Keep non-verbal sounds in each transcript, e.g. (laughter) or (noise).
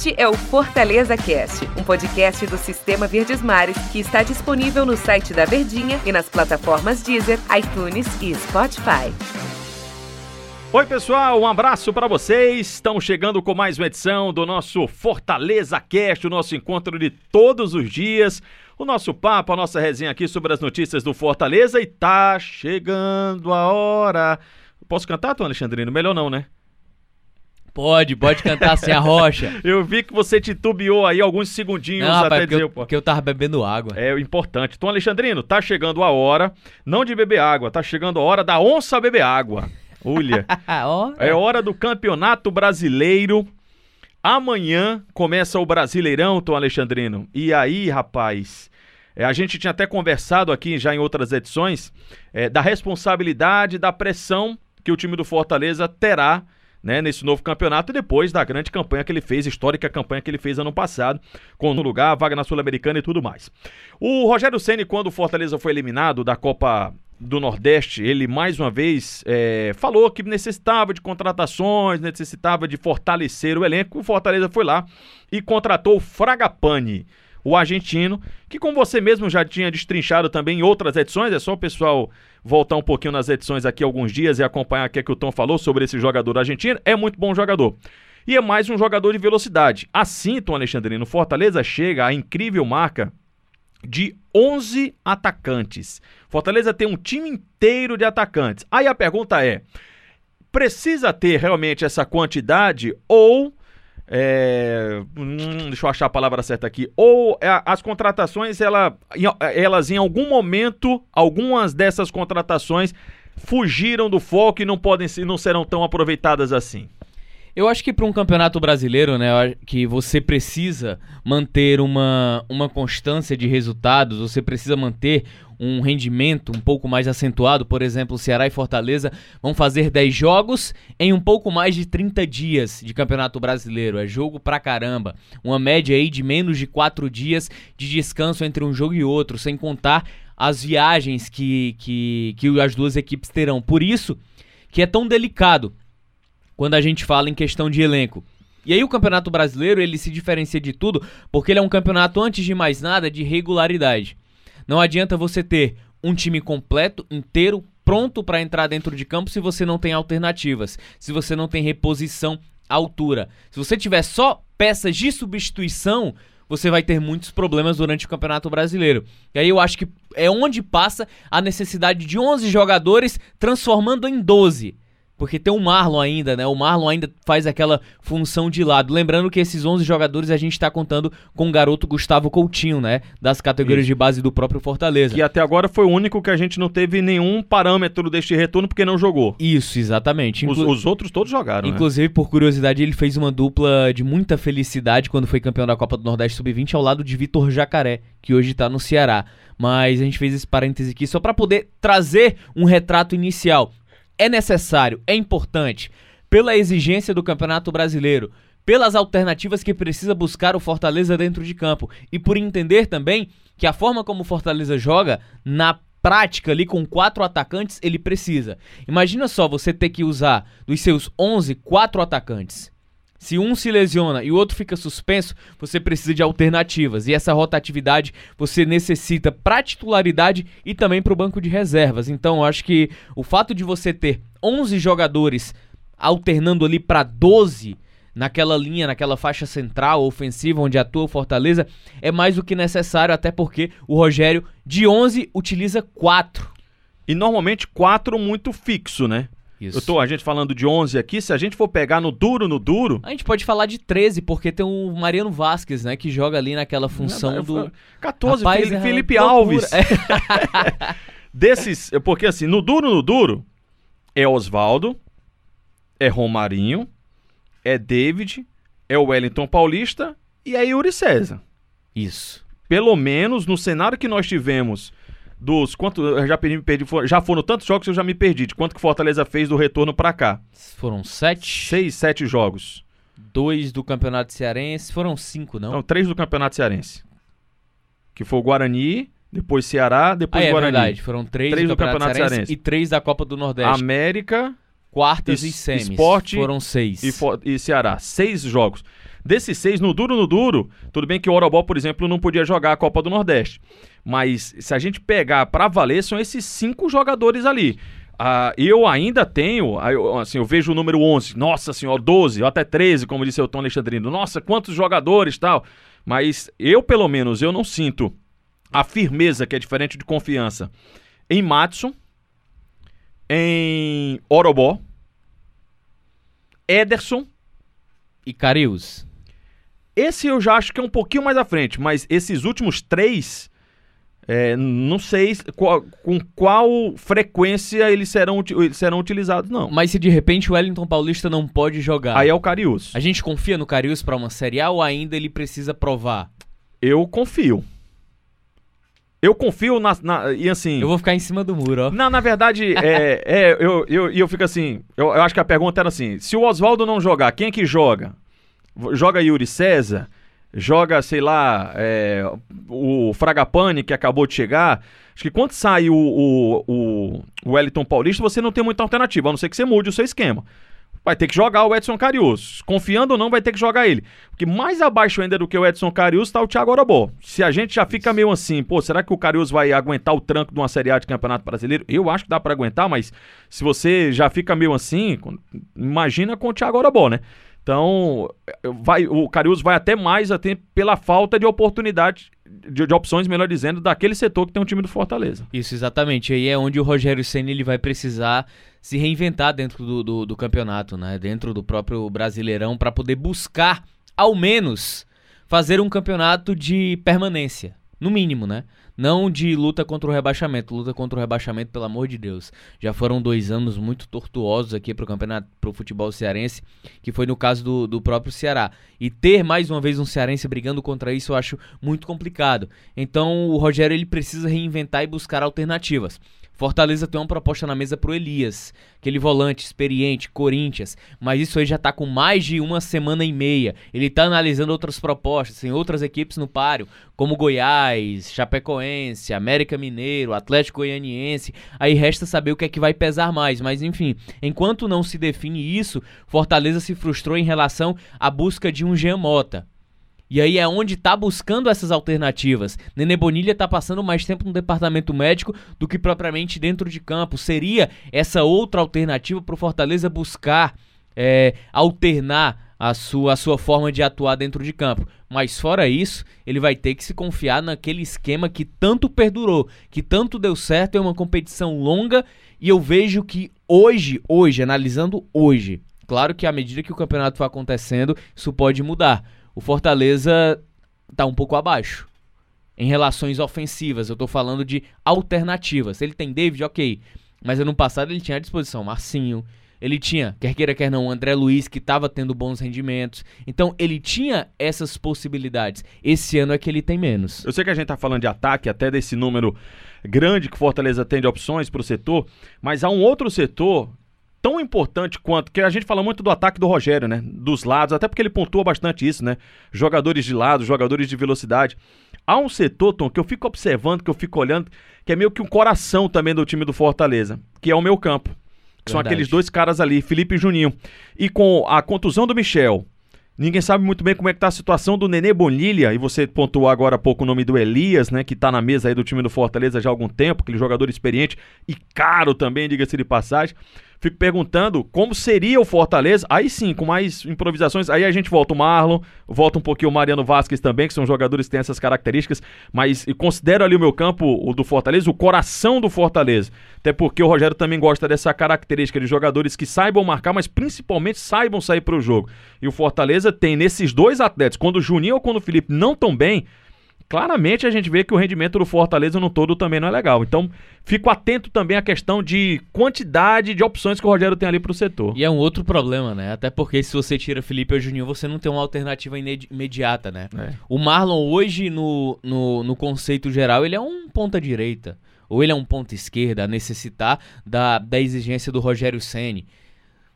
Este é o Fortaleza Cast, um podcast do Sistema Verdes Mares que está disponível no site da Verdinha e nas plataformas Deezer, iTunes e Spotify. Oi, pessoal, um abraço para vocês. Estamos chegando com mais uma edição do nosso Fortaleza Cast, o nosso encontro de todos os dias. O nosso papo, a nossa resenha aqui sobre as notícias do Fortaleza e tá chegando a hora. Posso cantar, Tom Alexandrino? Melhor não, né? Pode, pode cantar sem a rocha. (laughs) Eu vi que você titubeou aí alguns segundinhos Não, até rapaz, porque dizer. eu, porque eu tava bebendo água. É o importante. Tom Alexandrino, tá chegando a hora, não de beber água, tá chegando a hora da onça beber água. Olha, (laughs) é hora do Campeonato Brasileiro. Amanhã começa o Brasileirão, Tom Alexandrino. E aí, rapaz, é, a gente tinha até conversado aqui já em outras edições é, da responsabilidade, da pressão que o time do Fortaleza terá né, nesse novo campeonato, depois da grande campanha que ele fez, histórica campanha que ele fez ano passado, com no lugar, vaga na Sul-Americana e tudo mais. O Rogério Ceni, quando o Fortaleza foi eliminado da Copa do Nordeste, ele mais uma vez é, falou que necessitava de contratações, necessitava de fortalecer o elenco. O Fortaleza foi lá e contratou o Fragapane, o argentino, que como você mesmo já tinha destrinchado também em outras edições, é só o pessoal voltar um pouquinho nas edições aqui alguns dias e acompanhar o que, é que o Tom falou sobre esse jogador argentino. É muito bom jogador. E é mais um jogador de velocidade. Assim, Tom Alexandrino, Fortaleza chega à incrível marca de 11 atacantes. Fortaleza tem um time inteiro de atacantes. Aí a pergunta é: precisa ter realmente essa quantidade ou. É, hum, deixa eu achar a palavra certa aqui. Ou é, as contratações, ela, elas em algum momento, algumas dessas contratações fugiram do foco e não podem ser, não serão tão aproveitadas assim. Eu acho que para um campeonato brasileiro, né, que você precisa manter uma, uma constância de resultados, você precisa manter um rendimento um pouco mais acentuado. Por exemplo, Ceará e Fortaleza vão fazer 10 jogos em um pouco mais de 30 dias de campeonato brasileiro. É jogo pra caramba. Uma média aí de menos de 4 dias de descanso entre um jogo e outro, sem contar as viagens que, que, que as duas equipes terão. Por isso que é tão delicado quando a gente fala em questão de elenco. E aí o Campeonato Brasileiro, ele se diferencia de tudo, porque ele é um campeonato antes de mais nada de regularidade. Não adianta você ter um time completo, inteiro, pronto para entrar dentro de campo se você não tem alternativas, se você não tem reposição à altura. Se você tiver só peças de substituição, você vai ter muitos problemas durante o Campeonato Brasileiro. E aí eu acho que é onde passa a necessidade de 11 jogadores transformando em 12. Porque tem o Marlon ainda, né? O Marlon ainda faz aquela função de lado. Lembrando que esses 11 jogadores a gente tá contando com o garoto Gustavo Coutinho, né? Das categorias Isso. de base do próprio Fortaleza. Que até agora foi o único que a gente não teve nenhum parâmetro deste retorno porque não jogou. Isso, exatamente. Os, Inclu- os outros todos jogaram, né? Inclusive, por curiosidade, ele fez uma dupla de muita felicidade quando foi campeão da Copa do Nordeste Sub-20 ao lado de Vitor Jacaré, que hoje tá no Ceará. Mas a gente fez esse parêntese aqui só para poder trazer um retrato inicial. É necessário, é importante, pela exigência do Campeonato Brasileiro, pelas alternativas que precisa buscar o Fortaleza dentro de campo e por entender também que a forma como o Fortaleza joga na prática ali com quatro atacantes ele precisa. Imagina só você ter que usar dos seus 11 quatro atacantes. Se um se lesiona e o outro fica suspenso, você precisa de alternativas. E essa rotatividade você necessita para titularidade e também para o banco de reservas. Então, eu acho que o fato de você ter 11 jogadores alternando ali para 12 naquela linha, naquela faixa central ofensiva onde atua o Fortaleza, é mais do que necessário, até porque o Rogério de 11 utiliza 4. E normalmente quatro muito fixo, né? Isso. Eu tô a gente falando de 11 aqui, se a gente for pegar no duro, no duro... A gente pode falar de 13, porque tem o Mariano Vasquez, né, que joga ali naquela função do 14, Rapaz, Felipe, (laughs) é Felipe. Alves. (laughs) Desses, porque assim, no duro, no duro, é Oswaldo, é Romarinho, é David, é o Wellington Paulista e é Yuri César. Isso. Pelo menos no cenário que nós tivemos dos quanto eu já perdi, perdi for- já foram tantos jogos que eu já me perdi de quanto que Fortaleza fez do retorno pra cá. Foram sete, Seis, sete jogos. dois do Campeonato Cearense, foram cinco, não? Não, três do Campeonato Cearense. Que foi o Guarani, depois Ceará, Ah, depois é Guarani. verdade, foram três, Três do do Campeonato, Campeonato Cearense, Cearense. e três da Copa do Nordeste. América quartas Es- e semis. Esporte Foram seis. e, e Ceará. Seis jogos. Desses seis, no duro, no duro, tudo bem que o Orobó, por exemplo, não podia jogar a Copa do Nordeste. Mas se a gente pegar pra valer, são esses cinco jogadores ali. Ah, eu ainda tenho, assim, eu vejo o número 11, nossa senhora, 12, ou até 13, como disse o Tom Alexandrino. Nossa, quantos jogadores tal. Mas eu, pelo menos, eu não sinto a firmeza, que é diferente de confiança, em Matson, em Orobó, Ederson. E Carius. Esse eu já acho que é um pouquinho mais à frente, mas esses últimos três, é, não sei qual- com qual frequência eles serão, eles serão utilizados, não. Mas se de repente o Wellington Paulista não pode jogar, Aí é o Carius. a gente confia no Carius pra uma Série A ou ainda ele precisa provar? Eu confio. Eu confio na, na- e assim. Eu vou ficar em cima do muro, ó. Na, na verdade, (laughs) é, é, eu, eu, eu fico assim. Eu, eu acho que a pergunta era assim: se o Oswaldo não jogar, quem é que joga? Joga Yuri César? Joga, sei lá, é, o Fragapane, que acabou de chegar. Acho que quando sai o, o, o, o Wellington Paulista, você não tem muita alternativa, a não ser que você mude o seu esquema. Vai ter que jogar o Edson Carius. Confiando ou não, vai ter que jogar ele. Porque mais abaixo ainda do que o Edson Carius tá o Thiago Orobó. Se a gente já fica meio assim, pô, será que o Carius vai aguentar o tranco de uma Série A de Campeonato Brasileiro? Eu acho que dá pra aguentar, mas se você já fica meio assim, imagina com o Thiago Orobó, né? Então, vai, o Carius vai até mais até pela falta de oportunidade, de, de opções, melhor dizendo, daquele setor que tem um time do Fortaleza. Isso, exatamente. Aí é onde o Rogério Senna ele vai precisar se reinventar dentro do, do, do campeonato, né? Dentro do próprio Brasileirão, para poder buscar, ao menos, fazer um campeonato de permanência. No mínimo, né? Não de luta contra o rebaixamento. Luta contra o rebaixamento, pelo amor de Deus. Já foram dois anos muito tortuosos aqui pro campeonato, pro futebol cearense, que foi no caso do, do próprio Ceará. E ter mais uma vez um cearense brigando contra isso eu acho muito complicado. Então o Rogério ele precisa reinventar e buscar alternativas. Fortaleza tem uma proposta na mesa pro Elias, aquele volante experiente, Corinthians, mas isso aí já tá com mais de uma semana e meia. Ele tá analisando outras propostas, tem outras equipes no páreo, como Goiás, Chapecoense, América Mineiro, Atlético Goianiense. Aí resta saber o que é que vai pesar mais, mas enfim, enquanto não se define isso, Fortaleza se frustrou em relação à busca de um Jean Mota. E aí é onde tá buscando essas alternativas. Nenê Bonilha tá passando mais tempo no departamento médico do que propriamente dentro de campo. Seria essa outra alternativa pro Fortaleza buscar é, alternar a sua, a sua forma de atuar dentro de campo. Mas fora isso, ele vai ter que se confiar naquele esquema que tanto perdurou, que tanto deu certo, é uma competição longa e eu vejo que hoje, hoje, analisando hoje, claro que à medida que o campeonato vai acontecendo, isso pode mudar. O Fortaleza tá um pouco abaixo. Em relações ofensivas, eu tô falando de alternativas. Ele tem David, ok. Mas ano passado ele tinha à disposição Marcinho. Ele tinha, quer queira, quer não, o André Luiz, que tava tendo bons rendimentos. Então ele tinha essas possibilidades. Esse ano é que ele tem menos. Eu sei que a gente tá falando de ataque, até desse número grande que o Fortaleza tem de opções pro setor, mas há um outro setor tão importante quanto, que a gente fala muito do ataque do Rogério, né? Dos lados, até porque ele pontua bastante isso, né? Jogadores de lado, jogadores de velocidade. Há um setor, Tom, que eu fico observando, que eu fico olhando, que é meio que um coração também do time do Fortaleza, que é o meu campo. Que são aqueles dois caras ali, Felipe e Juninho. E com a contusão do Michel, Ninguém sabe muito bem como é que tá a situação do Nenê Bonilha, e você pontuou agora há pouco o nome do Elias, né, que tá na mesa aí do time do Fortaleza já há algum tempo, aquele jogador experiente e caro também, diga-se de passagem. Fico perguntando como seria o Fortaleza, aí sim, com mais improvisações, aí a gente volta o Marlon, volta um pouquinho o Mariano Vasquez também, que são jogadores que têm essas características, mas considero ali o meu campo, o do Fortaleza, o coração do Fortaleza, até porque o Rogério também gosta dessa característica de jogadores que saibam marcar, mas principalmente saibam sair para o jogo. E o Fortaleza tem nesses dois atletas, quando o Juninho ou quando o Felipe não tão bem, claramente a gente vê que o rendimento do Fortaleza no todo também não é legal. Então, fico atento também à questão de quantidade de opções que o Rogério tem ali pro setor. E é um outro problema, né? Até porque se você tira Felipe ou Juninho, você não tem uma alternativa imediata, né? É. O Marlon hoje, no, no, no conceito geral, ele é um ponta direita. Ou ele é um ponta esquerda, a necessitar da, da exigência do Rogério Ceni.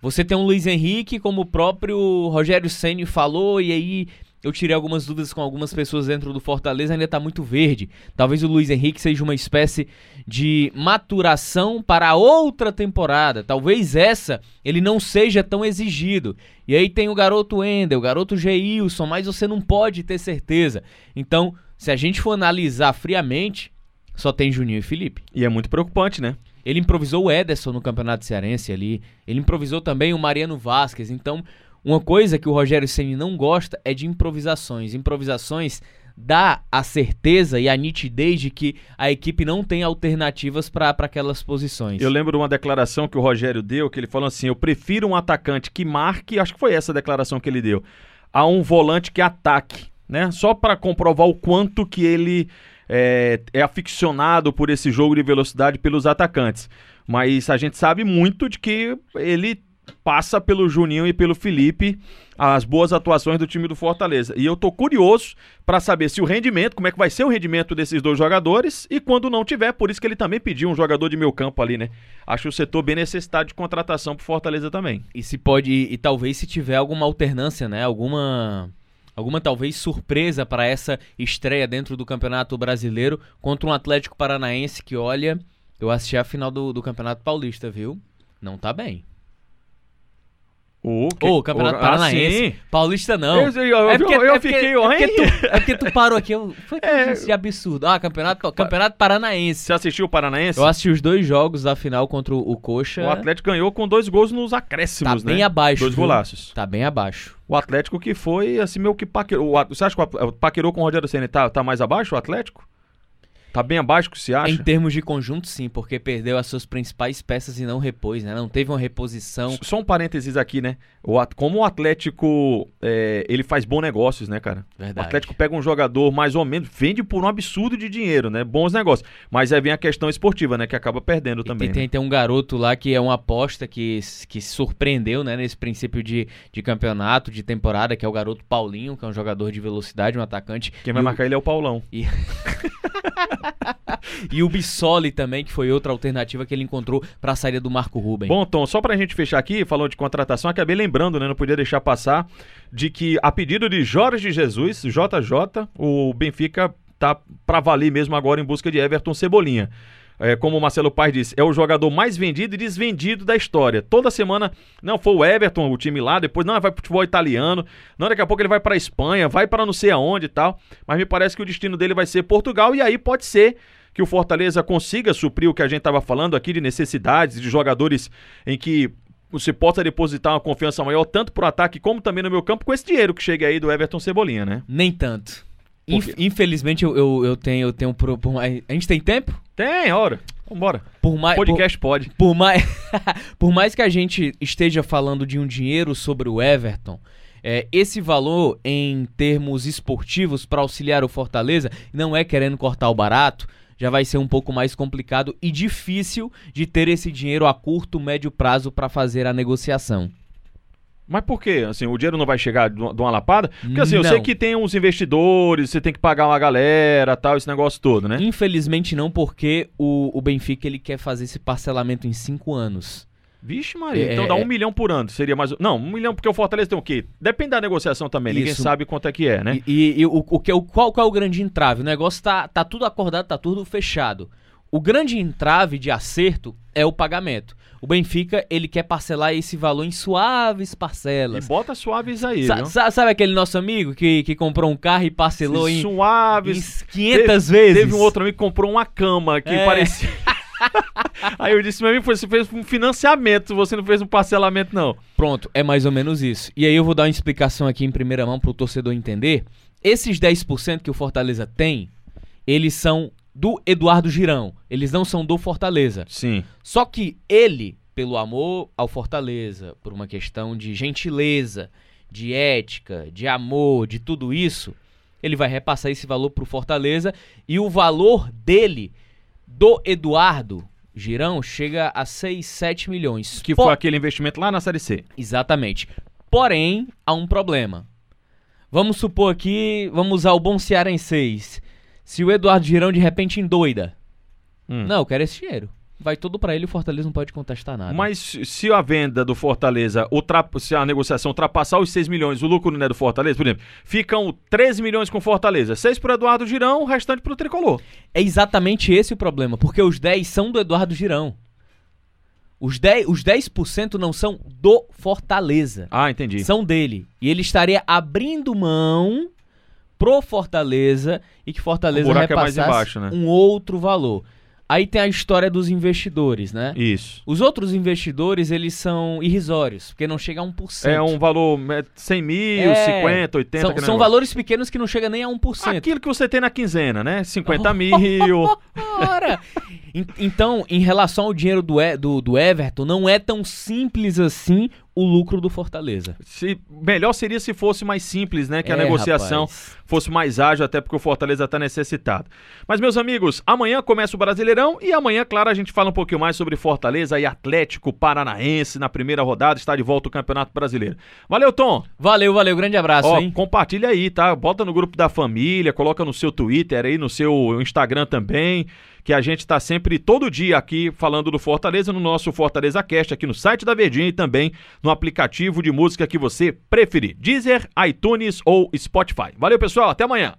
Você tem um Luiz Henrique, como o próprio Rogério Ceni falou, e aí eu tirei algumas dúvidas com algumas pessoas dentro do Fortaleza, ainda tá muito verde. Talvez o Luiz Henrique seja uma espécie de maturação para outra temporada. Talvez essa ele não seja tão exigido. E aí tem o garoto Wendel, o garoto Geilson, mas você não pode ter certeza. Então, se a gente for analisar friamente, só tem Juninho e Felipe. E é muito preocupante, né? Ele improvisou o Ederson no Campeonato Cearense ali. Ele improvisou também o Mariano Vasquez. Então, uma coisa que o Rogério Ceni não gosta é de improvisações. Improvisações dá a certeza e a nitidez de que a equipe não tem alternativas para aquelas posições. Eu lembro uma declaração que o Rogério deu, que ele falou assim: "Eu prefiro um atacante que marque", acho que foi essa a declaração que ele deu, a um volante que ataque, né? Só para comprovar o quanto que ele é, é aficionado por esse jogo de velocidade pelos atacantes. Mas a gente sabe muito de que ele passa pelo Juninho e pelo Felipe as boas atuações do time do Fortaleza. E eu tô curioso para saber se o rendimento, como é que vai ser o rendimento desses dois jogadores e quando não tiver, por isso que ele também pediu um jogador de meio campo ali, né? Acho o setor bem necessitado de contratação pro Fortaleza também. E se pode e, e talvez se tiver alguma alternância, né? Alguma alguma talvez surpresa para essa estreia dentro do Campeonato Brasileiro contra um Atlético Paranaense que olha, eu assisti a final do, do Campeonato Paulista, viu? Não tá bem. O Campeonato o- Paranaense. Ah. Paulista não. Eu, eu, eu, É porque- eu é porque- fiquei, é porque, tu, é porque tu parou aqui. Eu, foi que eu É. absurdo. Ah, campeonato, campeonato Paranaense. Você assistiu o Paranaense? Eu assisti os dois jogos da final contra o Coxa. O Atlético ganhou com dois gols nos tá acréscimos, né? bem abaixo. Dois golaços. Tá bem abaixo. O Atlético que foi, assim, meio que paquerou. Você acha que o At- paquerou com o Rogério Senna tá, tá mais abaixo, o Atlético? Tá bem abaixo que se acha? Em termos de conjunto, sim, porque perdeu as suas principais peças e não repôs, né? Não teve uma reposição. Só um parênteses aqui, né? O como o Atlético, é, ele faz bons negócios, né, cara? O Verdade. Atlético pega um jogador mais ou menos, vende por um absurdo de dinheiro, né? Bons negócios. Mas aí vem a questão esportiva, né? Que acaba perdendo E também. tem, né? tem, um garoto lá que é uma aposta que, que se surpreendeu, né, nesse princípio de, de campeonato, de temporada, que é o garoto Paulinho, que é um jogador de velocidade, um atacante. Quem vai E o- marcar ele é o Paulão. E (laughs) o Bissoli também, que foi outra alternativa que ele encontrou para a saída do Marco Ruben. Bom, Tom, só pra gente fechar aqui, falando de contratação, acabei lembrando, né? Não podia deixar passar, de que a pedido de Jorge Jesus, JJ, o Benfica tá pra valer mesmo agora em busca de Everton Cebolinha. É, como o Marcelo Paz disse, é o jogador mais vendido e desvendido da história. Toda semana, não, foi o Everton, o time lá, depois, não, vai pro futebol italiano, não, daqui a pouco ele vai pra Espanha, vai pra não sei aonde e tal. Mas me parece que o destino dele vai ser Portugal, e aí pode ser que o Fortaleza consiga suprir o que a gente estava falando aqui de necessidades, de jogadores em que você possa depositar uma confiança maior, tanto pro ataque como também no meu campo, com esse dinheiro que chega aí do Everton Cebolinha, né? Nem tanto. Por Inf- infelizmente eu, eu, eu tenho, eu tenho por, por mais. A gente tem tempo? Tem, hora. Vambora. Por mais. por- Podcast pode. Por mais, (laughs) por mais que a gente esteja falando de um dinheiro sobre o Everton, é, esse valor em termos esportivos para auxiliar o Fortaleza não é querendo cortar o barato, já vai ser um pouco mais complicado e difícil de ter esse dinheiro a curto, médio prazo para fazer a negociação. Mas por quê? Assim, o dinheiro não vai chegar de uma lapada? Porque assim, eu Não. sei que tem uns investidores, você tem que pagar uma galera, tal, esse negócio todo, né? Infelizmente não, porque o, o Benfica ele quer fazer esse parcelamento em cinco anos. Vixe, Maria. É, então dá é. um milhão por ano. Seria mais. Não, um milhão, porque o Fortaleza tem o quê? Depende da negociação também. Ninguém Isso. sabe quanto é que é, né? E, e- e o, o que, o, qual, qual é o grande entrave? O negócio tá, tá tudo acordado, tá tudo fechado. O grande entrave de acerto é o pagamento. O Benfica, ele quer parcelar esse valor em suaves E parcelas. bota suaves aí, Sa- sa- sabe aquele nosso amigo que, que comprou um carro e parcelou em, em suaves. 500 vezes? Teve um outro amigo que comprou uma cama que É. parecia. (laughs) Aí eu disse, meu amigo, você fez um financiamento, você não fez um parcelamento, não. Pronto, é mais ou menos isso. E aí eu vou dar uma explicação aqui em primeira mão pro torcedor entender. Esses 10% que o Fortaleza tem, eles são do Eduardo Girão. Eles não são do Fortaleza. Sim. Só que ele, pelo amor ao Fortaleza, por uma questão de gentileza, de ética, de amor, de tudo isso, ele vai repassar esse valor pro Fortaleza e o valor dele, do Eduardo Girão, chega a 6, 7 milhões. Que Po- foi aquele investimento lá na Série C. Exatamente. Porém, há um problema. Vamos supor aqui, vamos usar o bom Ceará em 6. Se o Eduardo Girão de repente endoida. Hum. Não, eu quero esse dinheiro. vai tudo pra ele e o Fortaleza não pode contestar nada. Mas se a venda do Fortaleza, se a negociação ultrapassar os 6 milhões, o lucro não é do Fortaleza, por exemplo, ficam 13 milhões com o Fortaleza, 6 pro Eduardo Girão, o restante pro Tricolor. É exatamente esse o problema, porque os 10 são do Eduardo Girão. Os 10%, os 10% não são do Fortaleza. Ah, entendi. São dele. E ele estaria abrindo mão pro Fortaleza e que Fortaleza é mais repassasse embaixo, né? um outro valor. Aí tem a história dos investidores, né? Isso. Os outros investidores, eles são irrisórios, porque não chega a 1%. É um valor é, 100 mil, É, 50, 80. São, são negócio. valores pequenos que não chega nem a 1%. Aquilo que você tem na quinzena, né? 50 (laughs) mil. Ora! En- Então, em relação ao dinheiro do, do, do Everton, não é tão simples assim o lucro do Fortaleza. Se, melhor seria se fosse mais simples, né? Que a É, negociação rapaz. fosse mais ágil, até porque o Fortaleza está necessitado. Mas, meus amigos, amanhã começa o Brasileirão e amanhã, claro, a gente fala um pouquinho mais sobre Fortaleza e Atlético Paranaense na primeira rodada. Está de volta o Campeonato Brasileiro. Valeu, Tom! Valeu, valeu. Grande abraço, Ó, hein? compartilha aí, tá? Bota no grupo da família, coloca no seu Twitter aí, no seu Instagram também, que a gente tá sempre, todo dia aqui, falando do Fortaleza, no nosso Fortaleza Cast, aqui no site da Verdinha e também no aplicativo de música que você preferir, Deezer, iTunes ou Spotify. Valeu, pessoal, até amanhã!